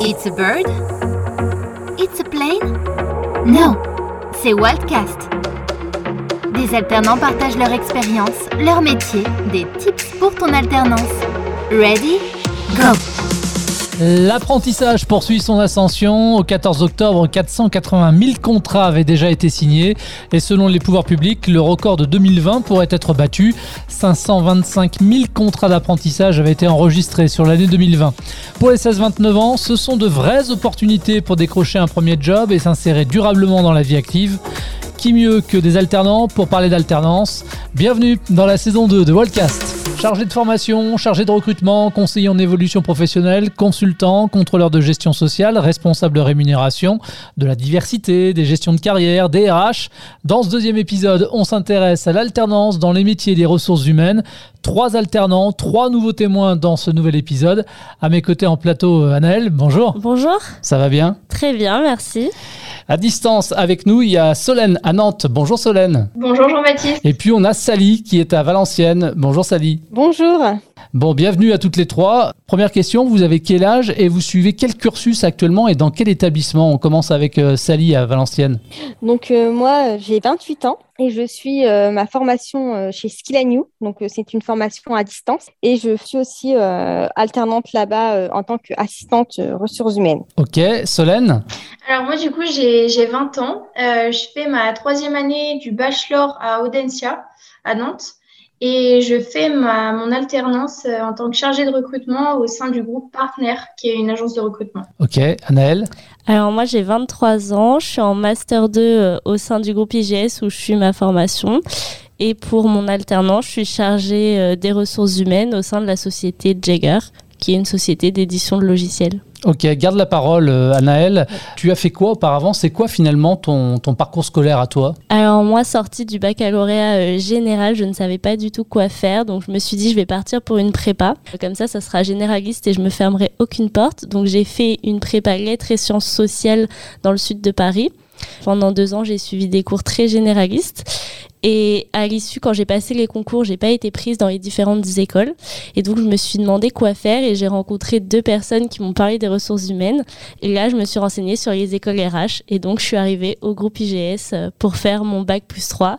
It's a bird? It's a plane? No, c'est Wildcast. Des alternants partagent leur expérience, leur métier, des tips pour ton alternance. Ready? Go! L'apprentissage poursuit son ascension. Au 14 octobre, 480 000 contrats avaient déjà été signés. Et selon les pouvoirs publics, le record de 2020 pourrait être battu. 525 000 contrats d'apprentissage avaient été enregistrés sur l'année 2020. Pour les 16-29 ans, ce sont de vraies opportunités pour décrocher un premier job et s'insérer durablement dans la vie active. Qui mieux que des alternants pour parler d'alternance Bienvenue dans la saison 2 de Wildcast. Chargé de formation, chargé de recrutement, conseiller en évolution professionnelle, consultant, contrôleur de gestion sociale, responsable de rémunération, de la diversité, des gestions de carrière, des RH. Dans ce deuxième épisode, on s'intéresse à l'alternance dans les métiers des ressources humaines. Trois alternants, trois nouveaux témoins dans ce nouvel épisode. À mes côtés en plateau, euh, Anaël, bonjour. Bonjour. Ça va bien? Très bien, merci. À distance avec nous, il y a Solène à Nantes. Bonjour Solène. Bonjour Jean-Baptiste. Et puis on a Sally qui est à Valenciennes. Bonjour Sally. Bonjour. Bon, bienvenue à toutes les trois. Première question, vous avez quel âge et vous suivez quel cursus actuellement et dans quel établissement? On commence avec euh, Sally à Valenciennes. Donc euh, moi, j'ai 28 ans et je suis euh, ma formation euh, chez Skillanu. Donc euh, c'est une formation à distance et je suis aussi euh, alternante là-bas euh, en tant qu'assistante euh, ressources humaines. Ok, Solène? Alors moi du coup j'ai j'ai 20 ans. Euh, je fais ma troisième année du bachelor à Audencia à Nantes et je fais ma, mon alternance euh, en tant que chargée de recrutement au sein du groupe Partner qui est une agence de recrutement. Ok, Anaël Alors moi j'ai 23 ans, je suis en master 2 euh, au sein du groupe IGS où je suis ma formation. Et pour mon alternance, je suis chargée euh, des ressources humaines au sein de la société Jagger, qui est une société d'édition de logiciels. Ok, garde la parole, euh, Anaël. Tu as fait quoi auparavant? C'est quoi finalement ton, ton parcours scolaire à toi? Alors moi, sortie du baccalauréat euh, général, je ne savais pas du tout quoi faire, donc je me suis dit je vais partir pour une prépa. Comme ça, ça sera généraliste et je me fermerai aucune porte. Donc j'ai fait une prépa lettres et sciences sociales dans le sud de Paris. Pendant deux ans, j'ai suivi des cours très généralistes. Et à l'issue, quand j'ai passé les concours, j'ai pas été prise dans les différentes écoles. Et donc, je me suis demandé quoi faire et j'ai rencontré deux personnes qui m'ont parlé des ressources humaines. Et là, je me suis renseignée sur les écoles RH. Et donc, je suis arrivée au groupe IGS euh, pour faire mon bac plus 3.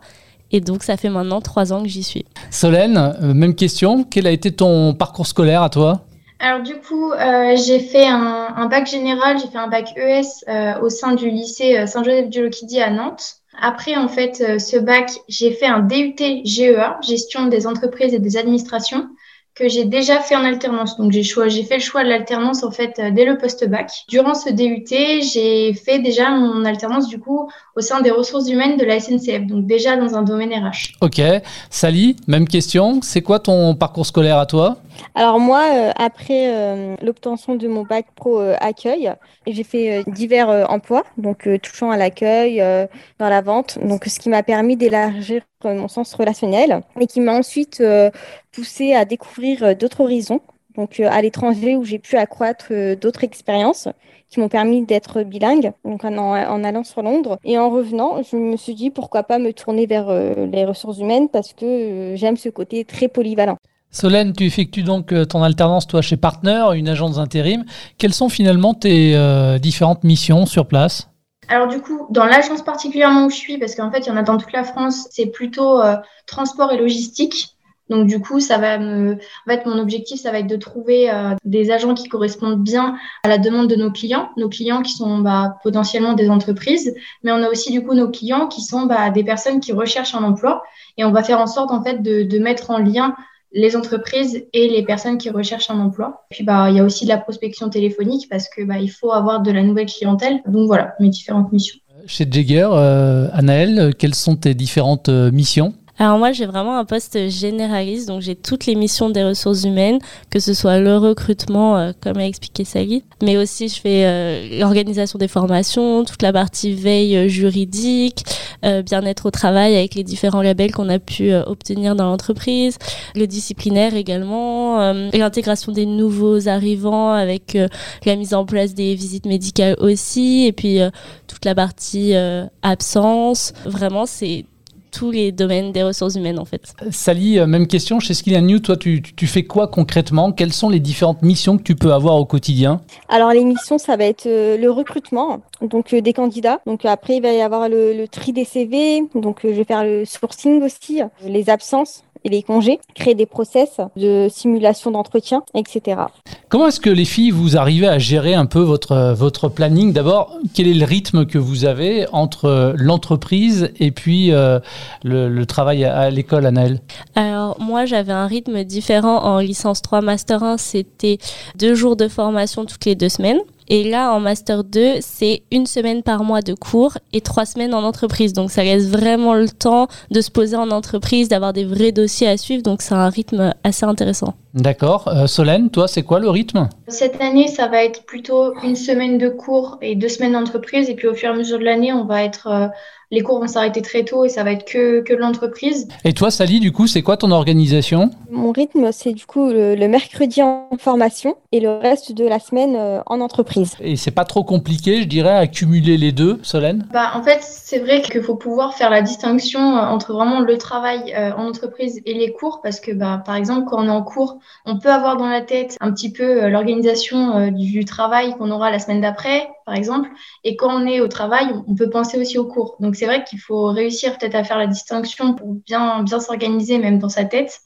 Et donc, ça fait maintenant trois ans que j'y suis. Solène, euh, même question. Quel a été ton parcours scolaire à toi? Alors du coup euh, j'ai fait un, un bac général, j'ai fait un bac ES euh, au sein du lycée Saint-Joseph-du-Loquidie à Nantes. Après en fait euh, ce bac j'ai fait un DUT GEA, gestion des entreprises et des administrations que j'ai déjà fait en alternance. Donc j'ai choisi, j'ai fait le choix de l'alternance en fait euh, dès le post-bac. Durant ce DUT, j'ai fait déjà mon alternance du coup au sein des ressources humaines de la SNCF, donc déjà dans un domaine RH. Ok, Sally, même question. C'est quoi ton parcours scolaire à toi? Alors moi, euh, après euh, l'obtention de mon bac pro euh, accueil, j'ai fait euh, divers euh, emplois, donc euh, touchant à l'accueil, euh, dans la vente, donc ce qui m'a permis d'élargir mon sens relationnel et qui m'a ensuite euh, poussé à découvrir euh, d'autres horizons, donc euh, à l'étranger où j'ai pu accroître d'autres expériences qui m'ont permis d'être bilingue, donc en, allant sur Londres. Et en revenant, je me suis dit pourquoi pas me tourner vers les ressources humaines parce que j'aime ce côté très polyvalent. Solène, tu effectues donc ton alternance, toi, chez Partner, une agence d'intérim. Quelles sont finalement tes différentes missions sur place? Alors du coup, dans l'agence particulièrement où je suis, parce qu'en fait, il y en a dans toute la France, c'est plutôt euh, transport et logistique. Donc du coup, ça va me, en fait, mon objectif, ça va être de trouver euh, des agents qui correspondent bien à la demande de nos clients, nos clients qui sont bah, potentiellement des entreprises, mais on a aussi du coup nos clients qui sont bah, des personnes qui recherchent un emploi, et on va faire en sorte en fait de, de mettre en lien les entreprises et les personnes qui recherchent un emploi. Puis bah il y a aussi de la prospection téléphonique parce que bah il faut avoir de la nouvelle clientèle. Donc voilà mes différentes missions. Chez Jagger, euh, Anaël, euh, quelles sont tes différentes euh, missions? Alors moi, j'ai vraiment un poste généraliste, donc j'ai toutes les missions des ressources humaines, que ce soit le recrutement, euh, comme a expliqué Sally, mais aussi je fais euh, l'organisation des formations, toute la partie veille euh, juridique, euh, bien-être au travail avec les différents labels qu'on a pu euh, obtenir dans l'entreprise, le disciplinaire également, euh, l'intégration des nouveaux arrivants avec euh, la mise en place des visites médicales aussi, et puis euh, toute la partie absence. Vraiment, c'est tous les domaines des ressources humaines en fait. Sally, même question, chez Skill New, toi tu, tu, fais quoi concrètement? Quelles sont les différentes missions que tu peux avoir au quotidien? Alors les missions, ça va être le recrutement, donc des candidats. Donc après, il va y avoir le, le tri des CV, donc je vais faire le sourcing aussi, les absences, et les congés, créer des process de simulation d'entretien, etc. Comment est-ce que les filles, vous arrivez à gérer un peu votre, votre planning? D'abord, quel est le rythme que vous avez entre l'entreprise et puis euh, le, travail à, l'école, Anaëlle? Alors, moi, j'avais un rythme différent en licence 3, Master 1. C'était deux jours de formation toutes les deux semaines. Et là, en Master 2, c'est une semaine par mois de cours et trois semaines en entreprise. Donc, ça laisse vraiment le temps de se poser en entreprise, d'avoir des vrais dossiers à suivre. Donc, c'est un rythme assez intéressant. D'accord. Euh, Solène, toi, c'est quoi le rythme? Cette année, ça va être plutôt une semaine de cours et deux semaines d'entreprise. Et puis, au fur et à mesure de l'année, on va être... Euh, les cours vont s'arrêter très tôt et ça va être que, que l'entreprise. Et toi, Sally, du coup, c'est quoi ton organisation? Mon rythme, c'est du coup le, mercredi en formation et le reste de la semaine euh, en entreprise. Et c'est pas trop compliqué, je dirais, à cumuler les deux, Solène? Bah, En fait, c'est vrai qu'il faut pouvoir faire la distinction euh, entre vraiment le travail euh, en entreprise et les cours parce que, bah, par exemple, quand on est en cours, on peut avoir dans la tête un petit peu l'organisation du travail qu'on aura la semaine d'après, par exemple. Et quand on est au travail, on peut penser aussi aux cours. Donc c'est vrai qu'il faut réussir peut-être à faire la distinction pour bien, bien s'organiser même dans sa tête.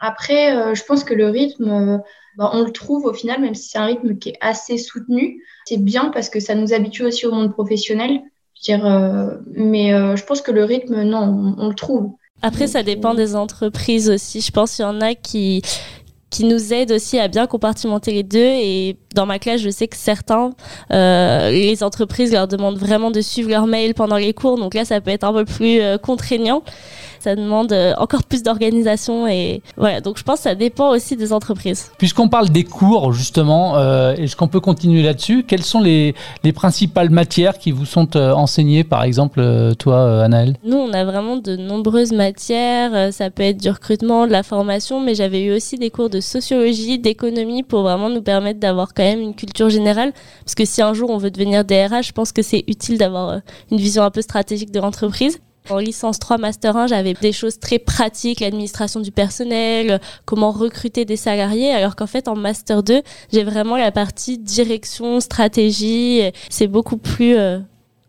Après, euh, je pense que le rythme, euh, bah, on le trouve au final, même si c'est un rythme qui est assez soutenu. C'est bien parce que ça nous habitue aussi au monde professionnel. dire, euh, mais je pense que le rythme, non, on, on le trouve. Après, ça dépend des entreprises aussi. Je pense qu'il y en a qui, qui nous aide aussi à bien compartimenter les deux. Et dans ma classe, je sais que certains, euh, les entreprises leur demandent vraiment de suivre leurs mails pendant les cours. Donc là, ça peut être un peu plus euh, contraignant ça demande euh, encore plus d'organisation et voilà. Donc je pense que ça dépend aussi des entreprises. Puisqu'on parle des cours justement, est-ce qu'on peut continuer là-dessus? Quelles sont les, les, principales matières qui vous sont enseignées, par exemple, toi, Anaëlle? Nous, on a vraiment de nombreuses matières. Ça peut être du recrutement, de la formation, mais j'avais eu aussi des cours de sociologie, d'économie pour vraiment nous permettre d'avoir quand même une culture générale. Parce que si un jour on veut devenir DRH, je pense que c'est utile d'avoir une vision un peu stratégique de l'entreprise. En licence 3, Master 1, j'avais des choses très pratiques, l'administration du personnel, comment recruter des salariés, alors qu'en fait, en Master 2, j'ai vraiment la partie direction, stratégie. C'est beaucoup plus euh,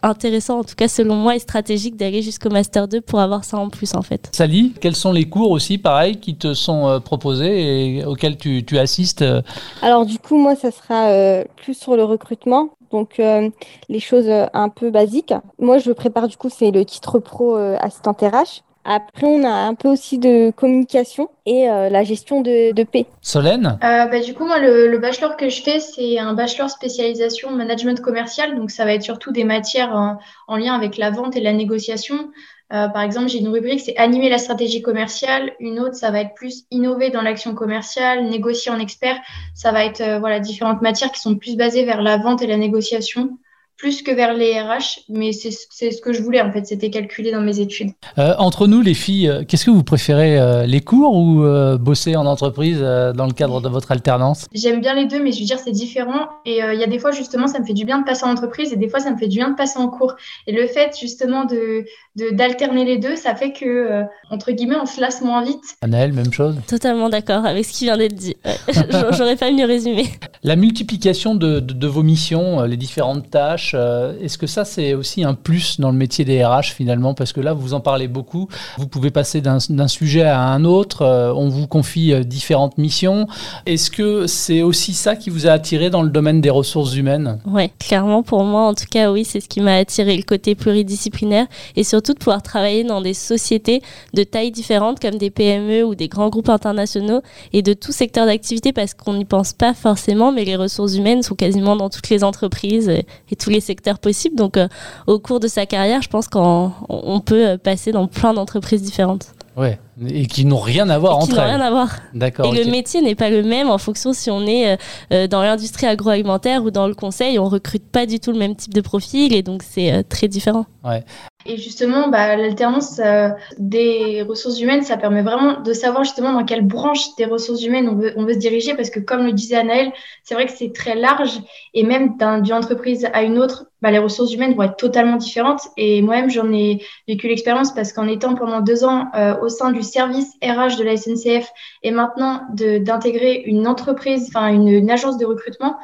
intéressant, en tout cas selon moi, et stratégique d'aller jusqu'au Master 2 pour avoir ça en plus, en fait. Sally, quels sont les cours aussi, pareil, qui te sont euh, proposés et auxquels tu, tu assistes euh Alors, du coup, moi, ça sera plus sur le recrutement donc euh, les choses euh, un peu basiques. Moi, je prépare du coup, c'est le titre pro euh, assistant RH. Après, on a un peu aussi de communication et la gestion de, de paix. Solène? Bah, Du coup, moi, le, bachelor que je fais, c'est un bachelor spécialisation management commercial. Donc, ça va être surtout des matières en lien avec la vente et la négociation. Euh, par exemple, j'ai une rubrique, c'est animer la stratégie commerciale. Une autre, ça va être plus innover dans l'action commerciale, négocier en expert. Ça va être euh, voilà différentes matières qui sont plus basées vers la vente et la négociation plus que vers les RH, mais c'est ce que je voulais en fait, c'était calculé dans mes études. Euh, entre nous, les filles, euh, qu'est-ce que vous préférez, euh, les cours ou bosser en entreprise dans le cadre de votre alternance? J'aime bien les deux, mais je veux dire, c'est différent. Et il y a des fois, justement, ça me fait du bien de passer en entreprise et des fois, ça me fait du bien de passer en cours. Et le fait, justement, de d'alterner les deux, ça fait que, entre guillemets, on se lasse moins vite. Anaëlle, même chose? Totalement d'accord avec ce qui vient d'être dit. J'aurais pas mieux résumé. La multiplication de, de vos missions, les différentes tâches, euh, est-ce que ça, c'est aussi un plus dans le métier des RH finalement? Parce que là, vous en parlez beaucoup. Vous pouvez passer d'un sujet à un autre. Euh, on vous confie euh, différentes missions. Est-ce que c'est aussi ça qui vous a attiré dans le domaine des ressources humaines? Oui, clairement, pour moi, en tout cas, oui, c'est ce qui m'a attiré, le côté pluridisciplinaire et surtout de pouvoir travailler dans des sociétés de tailles différentes comme des PME ou des grands groupes internationaux et de tout secteur d'activité parce qu'on n'y pense pas forcément, mais les ressources humaines sont quasiment dans toutes les entreprises et tous les secteurs possibles. Donc, euh, au cours de sa carrière, je pense qu'on peut euh, passer dans plein d'entreprises différentes. Ouais, et qui n'ont rien à voir entre elles. rien à voir. D'accord. Et le métier n'est pas le même en fonction si on est euh, dans l'industrie agroalimentaire ou dans le conseil. On recrute pas du tout le même type de profil et donc c'est très différent. Ouais. Et justement, bah, l'alternance euh, des ressources humaines, ça permet vraiment de savoir justement dans quelle branche des ressources humaines on veut, se diriger, parce que comme le disait Anaël, c'est vrai que c'est très large, et même d'une entreprise à une autre, bah, les ressources humaines vont être totalement différentes. Et moi-même, j'en ai vécu l'expérience parce qu'en étant pendant deux ans euh, au sein du service RH de la SNCF et maintenant d'intégrer une entreprise, enfin une agence de recrutement,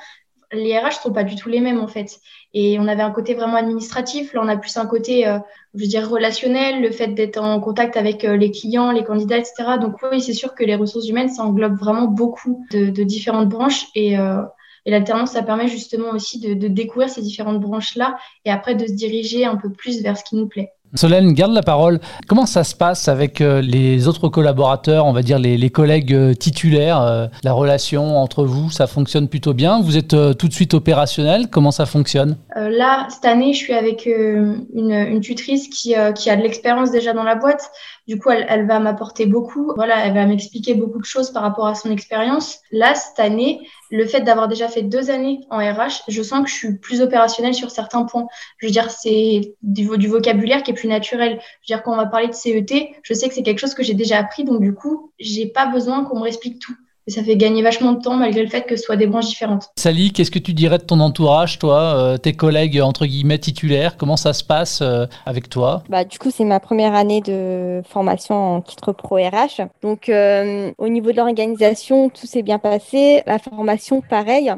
les RH sont pas du tout les mêmes en fait. Et on avait un côté vraiment administratif, là on a plus un côté, euh, je veux dire, relationnel, le fait d'être en contact avec euh, les clients, les candidats, etc. Donc oui, c'est sûr que les ressources humaines, ça englobe vraiment beaucoup de, différentes branches et, euh, et l'alternance, ça permet justement aussi de découvrir ces différentes branches-là et après de se diriger un peu plus vers ce qui nous plaît. Solène, garde la parole. Comment ça se passe avec euh, les autres collaborateurs, on va dire les, collègues euh, titulaires euh, La relation entre vous, ça fonctionne plutôt bien? Vous êtes tout de suite opérationnel? Comment ça fonctionne? Là, cette année, je suis avec une, tutrice qui, qui a de l'expérience déjà dans la boîte. Du coup, elle, va m'apporter beaucoup. Voilà, elle va m'expliquer beaucoup de choses par rapport à son expérience. Là, cette année, le fait d'avoir déjà fait deux années en RH, je sens que je suis plus opérationnelle sur certains points. Je veux dire, c'est du, vocabulaire qui est plus naturel. Je veux dire, quand on va parler de CET, je sais que c'est quelque chose que j'ai déjà appris, donc du coup, j'ai pas besoin qu'on me explique tout ça fait gagner vachement de temps malgré le fait que ce soit des branches différentes. Sally, qu'est-ce que tu dirais de ton entourage, toi, euh, tes collègues entre guillemets titulaires? Comment ça se passe euh, avec toi? Bah, Du coup, c'est ma première année de formation en titre pro RH. Donc, euh, au niveau de l'organisation, tout s'est bien passé. La formation, pareil.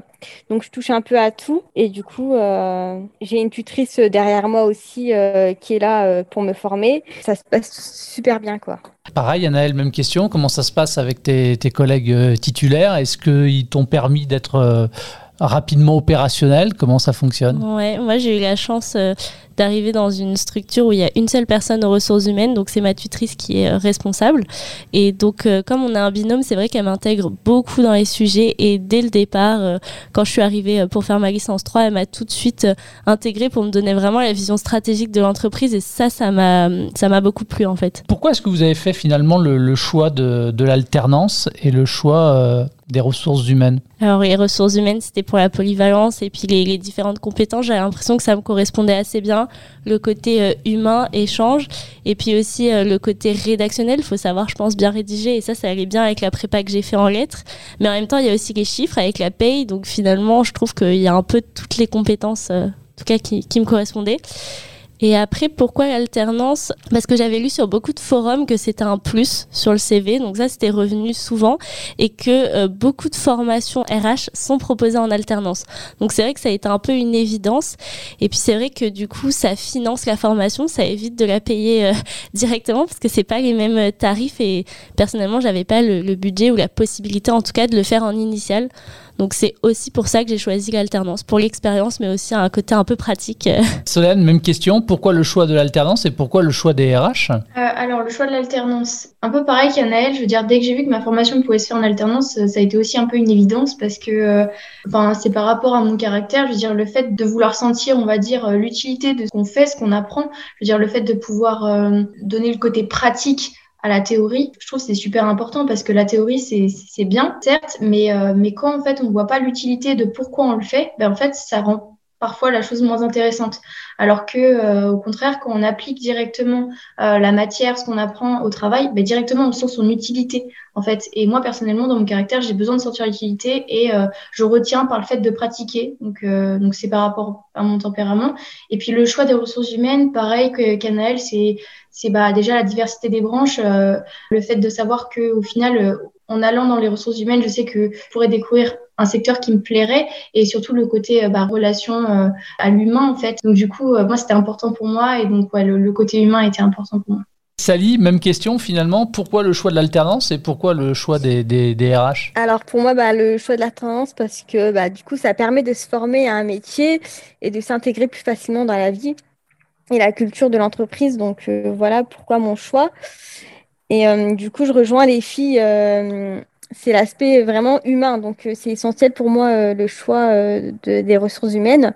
Donc, je touche un peu à tout. Et du coup, j'ai une tutrice derrière moi aussi qui est là pour me former. Ça se passe super bien, quoi. Pareil, Anaël, même question. Comment ça se passe avec tes, collègues euh, titulaires? Est-ce qu'ils t'ont permis d'être euh, rapidement opérationnel Comment ça fonctionne Ouais, moi j'ai eu la chance euh, d'arriver dans une structure où il y a une seule personne aux ressources humaines, donc c'est ma tutrice qui est euh, responsable. Et donc, euh, comme on a un binôme, c'est vrai qu'elle m'intègre beaucoup dans les sujets. Et dès le départ, quand je suis arrivée pour faire ma licence 3, elle m'a tout de suite intégrée pour me donner vraiment la vision stratégique de l'entreprise. Et ça, ça m'a, ça m'a beaucoup plu en fait. Pourquoi est-ce que vous avez fait finalement le, choix de, de l'alternance et le choix des ressources humaines Alors les ressources humaines, c'était pour la polyvalence et puis les, différentes compétences. J'avais l'impression que ça me correspondait assez bien le côté euh, humain, échange, et puis aussi euh, le côté rédactionnel. Il faut savoir, je pense, bien rédiger, et ça, ça allait bien avec la prépa que j'ai fait en lettres. Mais en même temps, il y a aussi les chiffres avec la paye, donc finalement, je trouve qu'il y a un peu toutes les compétences, euh, en tout cas, qui, qui me correspondaient. Et après, pourquoi l'alternance? Parce que j'avais lu sur beaucoup de forums que c'était un plus sur le CV, donc ça c'était revenu souvent, et que euh, beaucoup de formations RH sont proposées en alternance. Donc c'est vrai que ça a été un peu une évidence. Et puis c'est vrai que du coup, ça finance la formation, ça évite de la payer euh, directement parce que c'est pas les mêmes euh, tarifs. Et personnellement, j'avais pas le, le budget ou la possibilité, en tout cas, de le faire en initial. Donc c'est aussi pour ça que j'ai choisi l'alternance, pour l'expérience, mais aussi un côté un peu pratique. Solène, même question, pourquoi le choix de l'alternance et pourquoi le choix des RH euh, Alors le choix de l'alternance, un peu pareil qu'Anaël, je veux dire, dès que j'ai vu que ma formation pouvait se faire en alternance, ça a été aussi un peu une évidence parce que euh, enfin, c'est par rapport à mon caractère, je veux dire, le fait de vouloir sentir, on va dire, euh, l'utilité de ce qu'on fait, ce qu'on apprend, je veux dire, le fait de pouvoir donner le côté pratique à la théorie, je trouve que c'est super important parce que la théorie, c'est bien, certes, mais, euh, mais quand en fait on ne voit pas l'utilité de pourquoi on le fait, ben en fait ça rend parfois la chose moins intéressante. Alors que, euh, au contraire, quand on applique directement euh, la matière, ce qu'on apprend au travail, ben, directement on sent son utilité en fait. Et moi personnellement, dans mon caractère, j'ai besoin de sentir l'utilité et je retiens par le fait de pratiquer. Donc, donc c'est par rapport à mon tempérament. Et puis le choix des ressources humaines, pareil que Canaël, c'est bah, déjà la diversité des branches, euh, le fait de savoir que au final, euh, en allant dans les ressources humaines, je sais que je pourrais découvrir un secteur qui me plairait et surtout le côté euh, bah, relation à l'humain en fait. Donc du coup, moi c'était important pour moi et donc ouais, le, côté humain était important pour moi. Sally, même question finalement, pourquoi le choix de l'alternance et pourquoi le choix des, des, RH Alors pour moi, bah, le choix de l'alternance parce que bah, du coup ça permet de se former à un métier et de s'intégrer plus facilement dans la vie et la culture de l'entreprise. Donc euh, voilà pourquoi mon choix. Et euh, du coup, je rejoins les filles. Euh, c'est l'aspect vraiment humain. Donc c'est essentiel pour moi le choix des ressources humaines.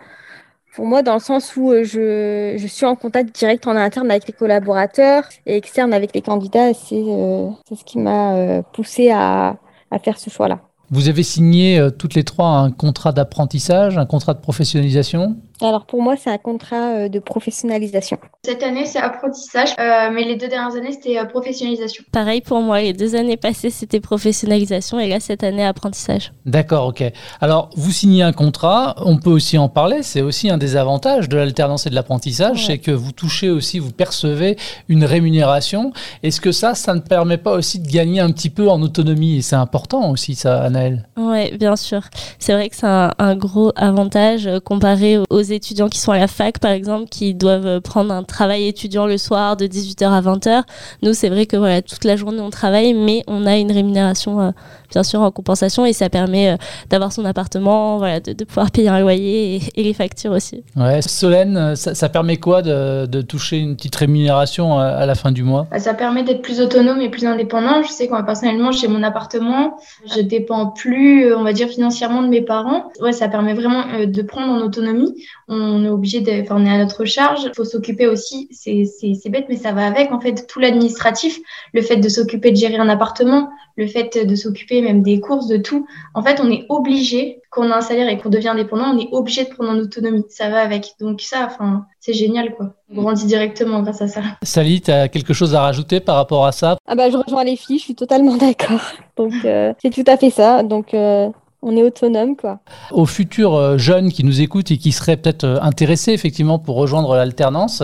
Pour moi, dans le sens où je, suis en contact direct en interne avec les collaborateurs et externe avec les candidats, c'est ce qui m'a poussé à, à faire ce choix-là. Vous avez signé toutes les trois un contrat d'apprentissage, un contrat de professionnalisation? Alors pour moi, c'est un contrat de professionnalisation. Cette année, c'est apprentissage, mais les deux dernières années, c'était professionnalisation. Pareil pour moi, les deux années passées, c'était professionnalisation et là, cette année, apprentissage. D'accord, ok. Alors, vous signez un contrat, on peut aussi en parler, c'est aussi un des avantages de l'alternance et de l'apprentissage, c'est que vous touchez aussi, vous percevez une rémunération. Est-ce que ça, ça ne permet pas aussi de gagner un petit peu en autonomie? Et c'est important aussi, ça, Anaëlle Oui, bien sûr. C'est vrai que c'est un, gros avantage euh, comparé aux étudiants qui sont à la fac, par exemple, qui doivent prendre un travail étudiant le soir de 18h à 20h. Nous, c'est vrai que voilà, toute la journée, on travaille, mais on a une rémunération, euh, bien sûr, en compensation et ça permet euh, d'avoir son appartement, voilà, de, pouvoir payer un loyer et, les factures aussi. Ouais. Solène, ça, permet quoi de, de, toucher une petite rémunération à, la fin du mois? Bah, Ça permet d'être plus autonome et plus indépendant. Je sais que moi, personnellement, j'ai mon appartement, je dépends plus, on va dire, financièrement de mes parents. Ouais, ça permet vraiment de prendre en autonomie. On est obligé de, enfin, on est à notre charge. Il faut s'occuper aussi, c'est bête, mais ça va avec, en fait, tout l'administratif, le fait de s'occuper de gérer un appartement, le fait de s'occuper même des courses, de tout. En fait, on est obligé, quand on a un salaire et qu'on devient indépendant, on est obligé de prendre en autonomie. Ça va avec. Donc ça, enfin, c'est génial, quoi. On grandit directement grâce à ça. Sally, tu as quelque chose à rajouter par rapport à ça? Ah bah, je rejoins les filles, je suis totalement d'accord. Donc, euh, c'est tout à fait ça. Donc, euh, on est autonome, quoi. Aux futurs euh, jeunes qui nous écoutent et qui seraient peut-être intéressés effectivement pour rejoindre l'alternance,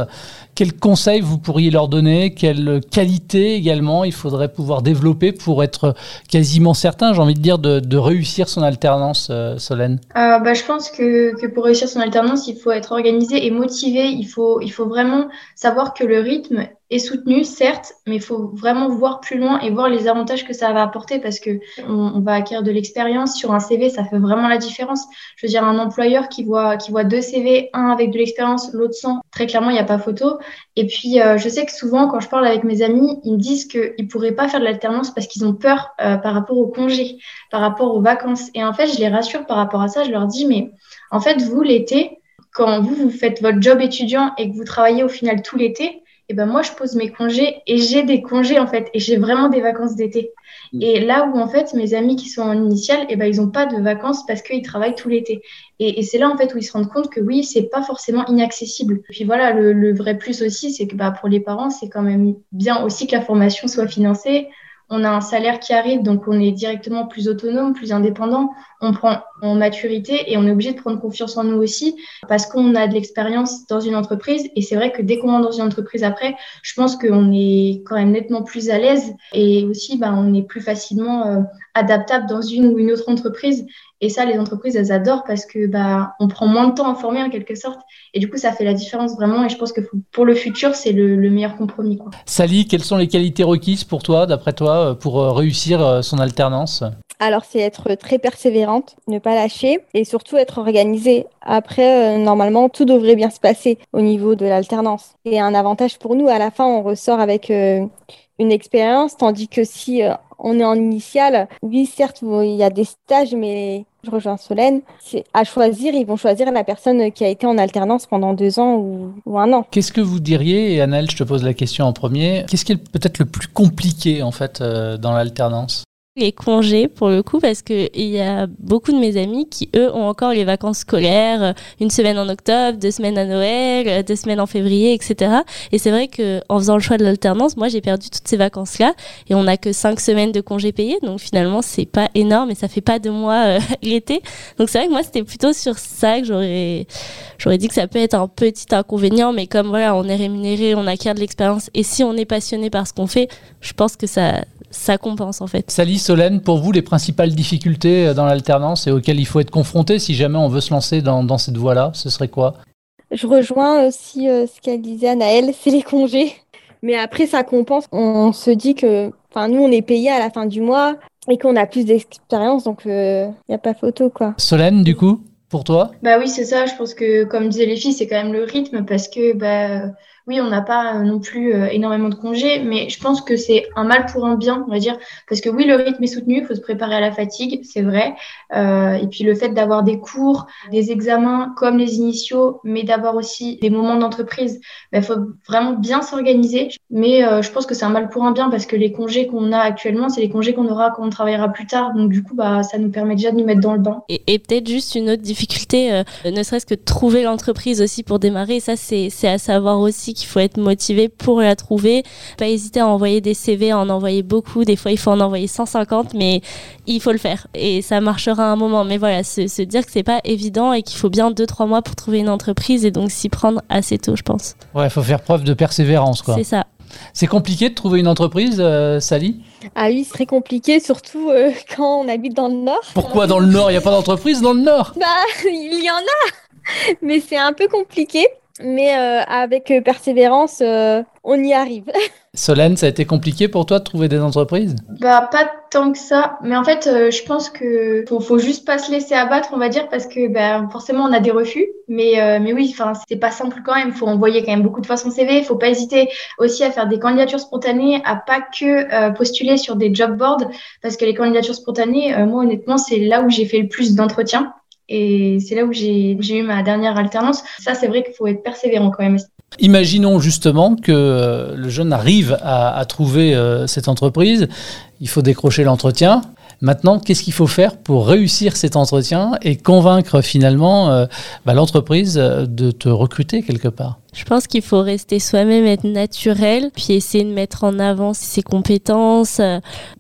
quels conseils vous pourriez leur donner Quelles qualités également il faudrait pouvoir développer pour être quasiment certain, j'ai envie de dire, de, réussir son alternance, euh, Solène? Euh, bah, Je pense que, pour réussir son alternance, il faut être organisé et motivé. Il faut, il faut vraiment savoir que le rythme est soutenu, certes, mais il faut vraiment voir plus loin et voir les avantages que ça va apporter parce que on, va acquérir de l'expérience sur un CV, ça fait vraiment la différence. Je veux dire, un employeur qui voit, qui voit deux CV, un avec de l'expérience, l'autre sans, très clairement, il n'y a pas photo. Et puis, euh, je sais que souvent, quand je parle avec mes amis, ils me disent qu'ils ne pourraient pas faire de l'alternance parce qu'ils ont peur euh, par rapport aux congés, par rapport aux vacances. Et en fait, je les rassure par rapport à ça. Je leur dis, mais en fait, vous, l'été, quand vous, vous faites votre job étudiant et que vous travaillez au final tout l'été, et ben moi, je pose mes congés et j'ai des congés, en fait, et j'ai vraiment des vacances d'été. Mm. Et là où, en fait, mes amis qui sont en initiale, et ben, ils n'ont pas de vacances parce qu'ils travaillent tout l'été. Et, c'est là, en fait, où ils se rendent compte que oui, c'est pas forcément inaccessible. Et puis voilà, le, le vrai plus aussi, c'est que bah, pour les parents, c'est quand même bien aussi que la formation soit financée on a un salaire qui arrive, donc on est directement plus autonome, plus indépendant, on prend en maturité et on est obligé de prendre confiance en nous aussi parce qu'on a de l'expérience dans une entreprise. Et c'est vrai que dès qu'on est dans une entreprise après, je pense qu'on est quand même nettement plus à l'aise et aussi bah, on est plus facilement euh, adaptable dans une ou une autre entreprise. Et ça, les entreprises, elles adorent parce que bah, on prend moins de temps à former en quelque sorte. Et du coup, ça fait la différence vraiment. Et je pense que pour le futur, c'est le, meilleur compromis. Quoi. Sally, quelles sont les qualités requises pour toi, d'après toi, euh, pour euh, réussir son alternance? Alors, c'est être très persévérante, ne pas lâcher et surtout être organisée. Après, normalement, tout devrait bien se passer au niveau de l'alternance. Et un avantage pour nous, à la fin, on ressort avec une expérience, tandis que si on est en initiale, oui, certes, il y a des stages, mais je rejoins Solène, c'est à choisir, ils vont choisir la personne qui a été en alternance pendant deux ans ou, un an. Qu'est-ce que vous diriez, et Annelle, je te pose la question en premier, qu'est-ce qui est peut-être le plus compliqué en fait euh, dans l'alternance? Les congés pour le coup parce que il y a beaucoup de mes amis qui eux ont encore les vacances scolaires euh, une semaine en octobre deux semaines à Noël euh, deux semaines en février etc et c'est vrai que en faisant le choix de l'alternance moi j'ai perdu toutes ces vacances là et on n'a que cinq semaines de congés payés. Donc finalement c'est pas énorme et ça fait pas de mois euh, l'été. Donc c'est vrai que moi c'était plutôt sur ça que j'aurais j'aurais dit que ça peut être un petit inconvénient. Mais comme voilà on est rémunéré on acquiert de l'expérience. Et si on est passionné par ce qu'on fait je pense que ça ça compense en fait. Sally, Solène, pour vous, les principales difficultés euh, dans l'alternance et auxquelles il faut être confronté si jamais on veut se lancer dans, cette voie-là, ce serait quoi? Je rejoins aussi euh, ce qu'elle disait Anaëlle, c'est les congés. Mais après, ça compense. On se dit que, enfin, nous, on est payé à la fin du mois et qu'on a plus d'expérience, donc il euh, n'y a pas photo, quoi. Solène, du coup pour toi? Bah oui, c'est ça. Je pense que, comme disaient les filles, c'est quand même le rythme parce que bah, oui, on n'a pas non plus énormément de congés, mais je pense que c'est un mal pour un bien, on va dire, parce que oui, le rythme est soutenu, il faut se préparer à la fatigue, c'est vrai. et puis le fait d'avoir des cours, des examens comme les initiaux, mais d'avoir aussi des moments d'entreprise, il ben, faut vraiment bien s'organiser. Mais je pense que c'est un mal pour un bien parce que les congés qu'on a actuellement, c'est les congés qu'on aura quand on travaillera plus tard. Donc du coup, bah, ça nous permet déjà de nous mettre dans le bain. Et, peut-être juste une autre difficulté, euh, ne serait-ce que trouver l'entreprise aussi pour démarrer. ça, c'est à savoir aussi qu'il faut être motivé pour la trouver. Pas hésiter à envoyer des CV, à en envoyer beaucoup. Des fois, il faut en envoyer 150, mais il faut le faire. Et ça marchera un moment. Mais voilà, se, se dire que c'est pas évident et qu'il faut bien 2-3 mois pour trouver une entreprise et donc s'y prendre assez tôt, je pense. Ouais, il faut faire preuve de persévérance, quoi. C'est ça. C'est compliqué de trouver une entreprise, euh, Sally? Ah oui, c'est très compliqué, surtout euh, quand on habite dans le Nord. Pourquoi dans le Nord? Il n'y a pas d'entreprise dans le Nord? Bah, il y en a Mais c'est un peu compliqué. Mais euh, avec persévérance, on y arrive. Solène, ça a été compliqué pour toi de trouver des entreprises? Bah pas tant que ça, mais en fait, euh, je pense que faut, faut, juste pas se laisser abattre, on va dire, parce que bah, forcément on a des refus, mais euh, mais oui, enfin c'est pas simple quand même. Faut envoyer quand même beaucoup de fois son CV. Faut pas hésiter aussi à faire des candidatures spontanées, à pas que euh, postuler sur des job boards, parce que les candidatures spontanées, moi honnêtement, c'est là où j'ai fait le plus d'entretiens. Et c'est là où j'ai eu ma dernière alternance. Ça, c'est vrai qu'il faut être persévérant quand même. Imaginons justement que euh, le jeune arrive à, trouver euh, cette entreprise, il faut décrocher l'entretien. Maintenant, qu'est-ce qu'il faut faire pour réussir cet entretien et convaincre finalement euh, bah, l'entreprise de te recruter quelque part? Je pense qu'il faut rester soi-même, être naturel, puis essayer de mettre en avant ses compétences, euh,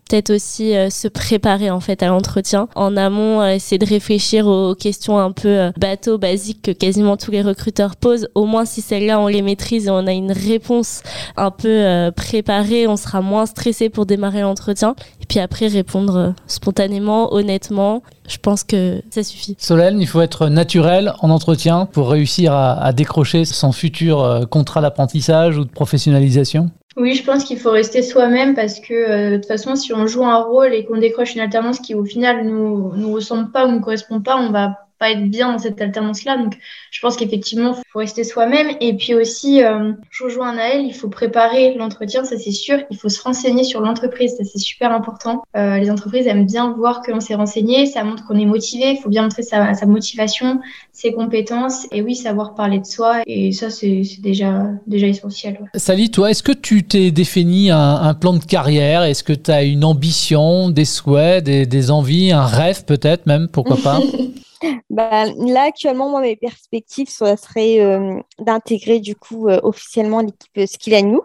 peut-être aussi euh, se préparer en fait à l'entretien. En amont, euh, essayer de réfléchir aux questions un peu bateau, basiques que quasiment tous les recruteurs posent. Au moins si celles-là on les maîtrise et on a une réponse un peu préparée, on sera moins stressé pour démarrer l'entretien. Et puis après répondre spontanément, honnêtement je pense que ça suffit. Solène, il faut être naturel en entretien pour réussir à, décrocher son futur euh, contrat d'apprentissage ou de professionnalisation? Oui, je pense qu'il faut rester soi-même parce que euh, de toute façon, si on joue un rôle et qu'on décroche une alternance qui au final nous nous ressemble pas ou ne correspond pas, on va pas être bien dans cette alternance-là. Donc, je pense qu'effectivement, il faut rester soi-même. Et puis aussi, euh, je rejoins Naël, il faut préparer l'entretien, ça c'est sûr. Il faut se renseigner sur l'entreprise, ça c'est super important. Euh, les entreprises aiment bien voir que l'on s'est renseigné, ça montre qu'on est motivé. Il faut bien montrer sa, sa, motivation, ses compétences et oui, savoir parler de soi. Et ça, c'est déjà, déjà essentiel. Ouais. Sally, toi, est-ce que tu t'es défini un, un, plan de carrière? Est-ce que tu as une ambition, des souhaits, des, des envies, un rêve peut-être même, pourquoi pas? bah, là, actuellement, moi, mes perspectives, ça serait euh, d'intégrer du coup euh, officiellement l'équipe Skill New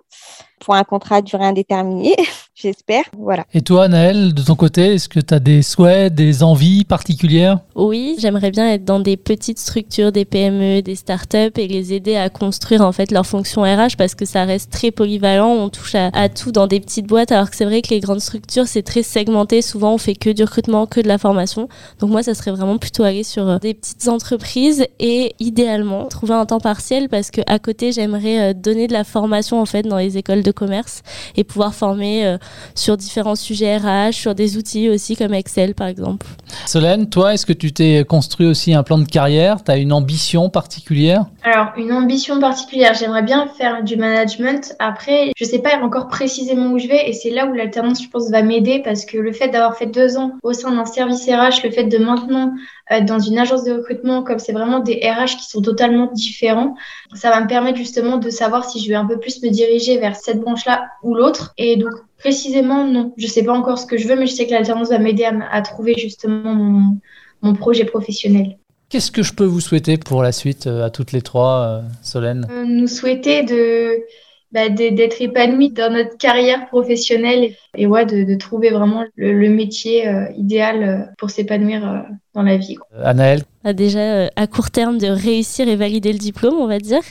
pour un contrat à durée indéterminée, j'espère. Voilà. Et toi, Naël, de ton côté, est-ce que tu as des souhaits, des envies particulières? Oui, j'aimerais bien être dans des petites structures, des PME, des startups et les aider à construire en fait leur fonction RH parce que ça reste très polyvalent. On touche à, tout dans des petites boîtes alors que c'est vrai que les grandes structures, c'est très segmenté. Souvent, on fait que du recrutement, que de la formation. Donc moi, ça serait vraiment plutôt aller sur euh, des petites entreprises et idéalement trouver un temps partiel parce que à côté, j'aimerais euh, donner de la formation en fait dans les écoles de commerce et pouvoir former euh, sur différents sujets RH, sur des outils aussi comme Excel par exemple. Solène, toi, est-ce que tu t'es construit aussi un plan de carrière? Tu as une ambition particulière? Alors, une ambition particulière, j'aimerais bien faire du management. Après, je ne sais pas encore précisément où je vais et c'est là où l'alternance, je pense, va m'aider parce que le fait d'avoir fait deux ans au sein d'un service RH, le fait de maintenant dans une agence de recrutement, comme c'est vraiment des RH qui sont totalement différents, ça va me permettre justement de savoir si je vais un peu plus me diriger vers cette branche-là ou l'autre. Et donc, précisément, non. Je sais pas encore ce que je veux, mais je sais que l'alternance va m'aider à, trouver justement mon, mon projet professionnel. Qu'est-ce que je peux vous souhaiter pour la suite euh, à toutes les trois, euh, Solène? Euh, Nous souhaiter de bah, d'être épanoui dans notre carrière professionnelle et ouais, de, de trouver vraiment le, métier euh, idéal euh, pour s'épanouir euh, dans la vie. Anaëlle? Bah, Déjà, à court terme, de réussir et valider le diplôme, on va dire.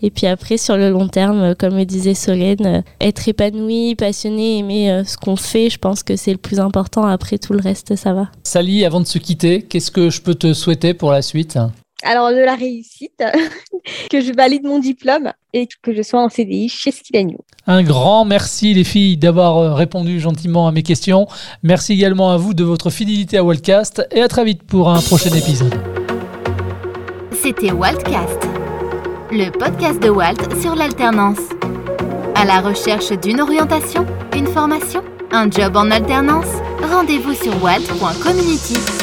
Et puis après, sur le long terme, comme le disait Solène, être épanoui, passionné, aimer ce qu'on fait, je pense que c'est le plus important. Après, tout le reste, ça va. Sally, avant de se quitter, qu'est-ce que je peux te souhaiter pour la suite? Alors de la réussite, que je valide mon diplôme et que je sois en CDI chez Skilagnou. Un grand merci les filles d'avoir euh, répondu gentiment à mes questions. Merci également à vous de votre fidélité à Wildcast et à très vite pour un prochain épisode. C'était Wildcast, le podcast de Walt sur l'alternance. À la recherche d'une orientation, une formation, un job en alternance Rendez-vous sur walt.community.